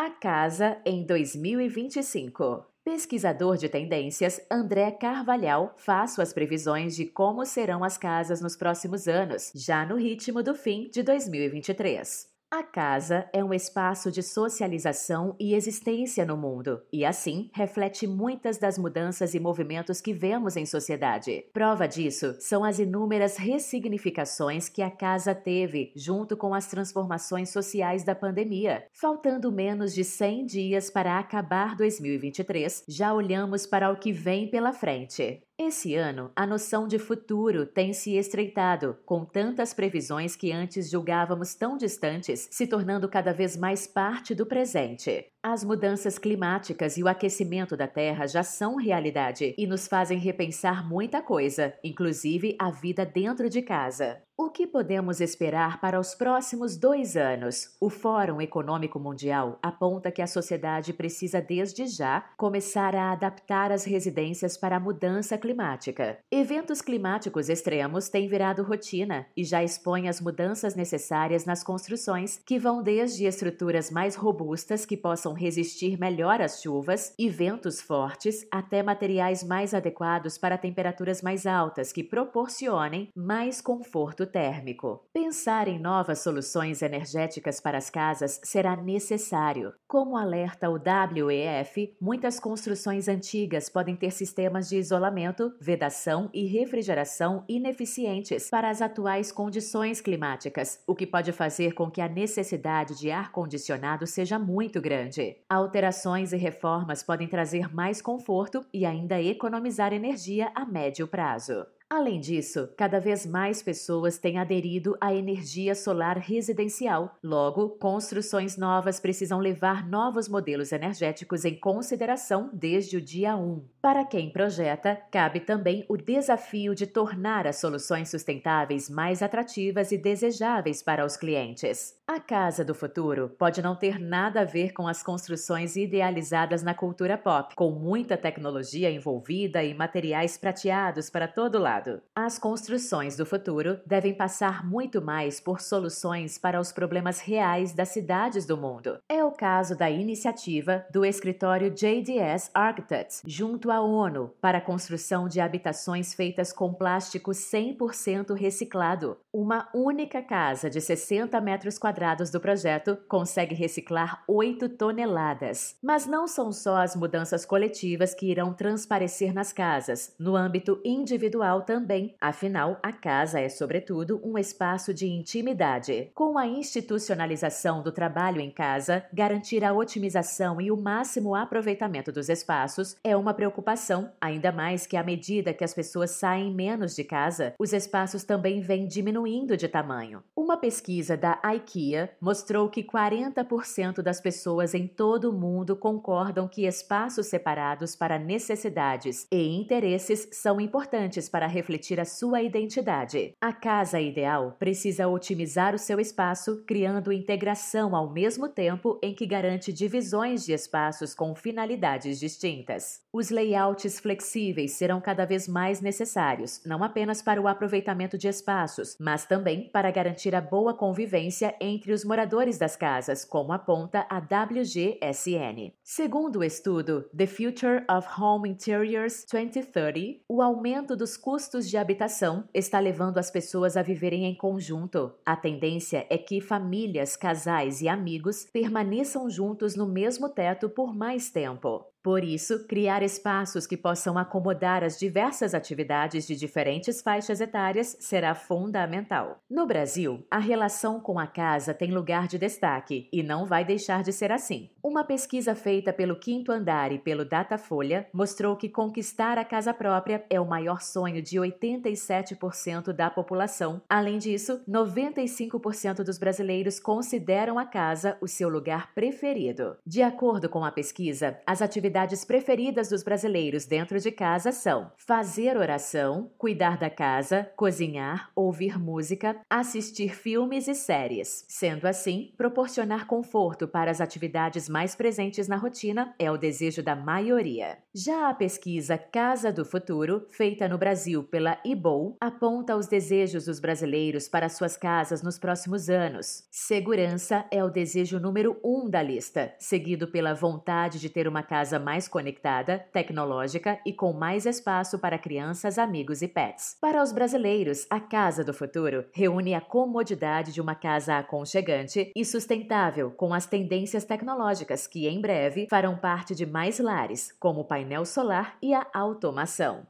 A casa em 2025. Pesquisador de tendências André Carvalhal faz suas previsões de como serão as casas nos próximos anos, já no ritmo do fim de 2023. A casa é um espaço de socialização e existência no mundo, e assim reflete muitas das mudanças e movimentos que vemos em sociedade. Prova disso são as inúmeras ressignificações que a casa teve junto com as transformações sociais da pandemia. Faltando menos de 100 dias para acabar 2023, já olhamos para o que vem pela frente. Esse ano, a noção de futuro tem se estreitado, com tantas previsões que antes julgávamos tão distantes, se tornando cada vez mais parte do presente. As mudanças climáticas e o aquecimento da Terra já são realidade e nos fazem repensar muita coisa, inclusive a vida dentro de casa. O que podemos esperar para os próximos dois anos? O Fórum Econômico Mundial aponta que a sociedade precisa, desde já, começar a adaptar as residências para a mudança climática. Eventos climáticos extremos têm virado rotina e já expõem as mudanças necessárias nas construções, que vão desde estruturas mais robustas que possam resistir melhor às chuvas e ventos fortes, até materiais mais adequados para temperaturas mais altas que proporcionem mais conforto térmico. Pensar em novas soluções energéticas para as casas será necessário. Como alerta o WEF, muitas construções antigas podem ter sistemas de isolamento, vedação e refrigeração ineficientes para as atuais condições climáticas, o que pode fazer com que a necessidade de ar-condicionado seja muito grande. Alterações e reformas podem trazer mais conforto e ainda economizar energia a médio prazo. Além disso, cada vez mais pessoas têm aderido à energia solar residencial. Logo, construções novas precisam levar novos modelos energéticos em consideração desde o dia 1. Para quem projeta, cabe também o desafio de tornar as soluções sustentáveis mais atrativas e desejáveis para os clientes. A casa do futuro pode não ter nada a ver com as construções idealizadas na cultura pop, com muita tecnologia envolvida e materiais prateados para todo lado. As construções do futuro devem passar muito mais por soluções para os problemas reais das cidades do mundo. É o caso da iniciativa do escritório JDS Architects, junto à ONU, para a construção de habitações feitas com plástico 100% reciclado. Uma única casa de 60 metros quadrados do projeto consegue reciclar 8 toneladas. Mas não são só as mudanças coletivas que irão transparecer nas casas. No âmbito individual também. Afinal, a casa é, sobretudo, um espaço de intimidade. Com a institucionalização do trabalho em casa, garantir a otimização e o máximo aproveitamento dos espaços é uma preocupação, ainda mais que à medida que as pessoas saem menos de casa, os espaços também vêm diminuindo de tamanho. Uma pesquisa da IKEA mostrou que 40% das pessoas em todo o mundo concordam que espaços separados para necessidades e interesses são importantes para refletir a sua identidade. A casa ideal precisa otimizar o seu espaço, criando integração ao mesmo tempo em que garante divisões de espaços com finalidades distintas. Os layouts flexíveis serão cada vez mais necessários, não apenas para o aproveitamento de espaços, mas também para garantir boa convivência entre os moradores das casas, como aponta a WGSN. Segundo o estudo The Future of Home Interiors 2030, o aumento dos custos de habitação está levando as pessoas a viverem em conjunto. A tendência é que famílias, casais e amigos permaneçam juntos no mesmo teto por mais tempo. Por isso, criar espaços que possam acomodar as diversas atividades de diferentes faixas etárias será fundamental. No Brasil, a relação com a casa tem lugar de destaque e não vai deixar de ser assim. Uma pesquisa feita pelo Quinto Andar e pelo Datafolha mostrou que conquistar a casa própria é o maior sonho de 87% da população. Além disso, 95% dos brasileiros consideram a casa o seu lugar preferido. De acordo com a pesquisa, as atividades atividades preferidas dos brasileiros dentro de casa são fazer oração, cuidar da casa, cozinhar, ouvir música, assistir filmes e séries. Sendo assim, proporcionar conforto para as atividades mais presentes na rotina é o desejo da maioria. Já a pesquisa Casa do Futuro, feita no Brasil pela IBOL, aponta os desejos dos brasileiros para suas casas nos próximos anos. Segurança é o desejo número um da lista, seguido pela vontade de ter uma casa mais conectada, tecnológica e com mais espaço para crianças, amigos e pets. Para os brasileiros, a Casa do Futuro reúne a comodidade de uma casa aconchegante e sustentável, com as tendências tecnológicas que em breve farão parte de mais lares, como o painel solar e a automação.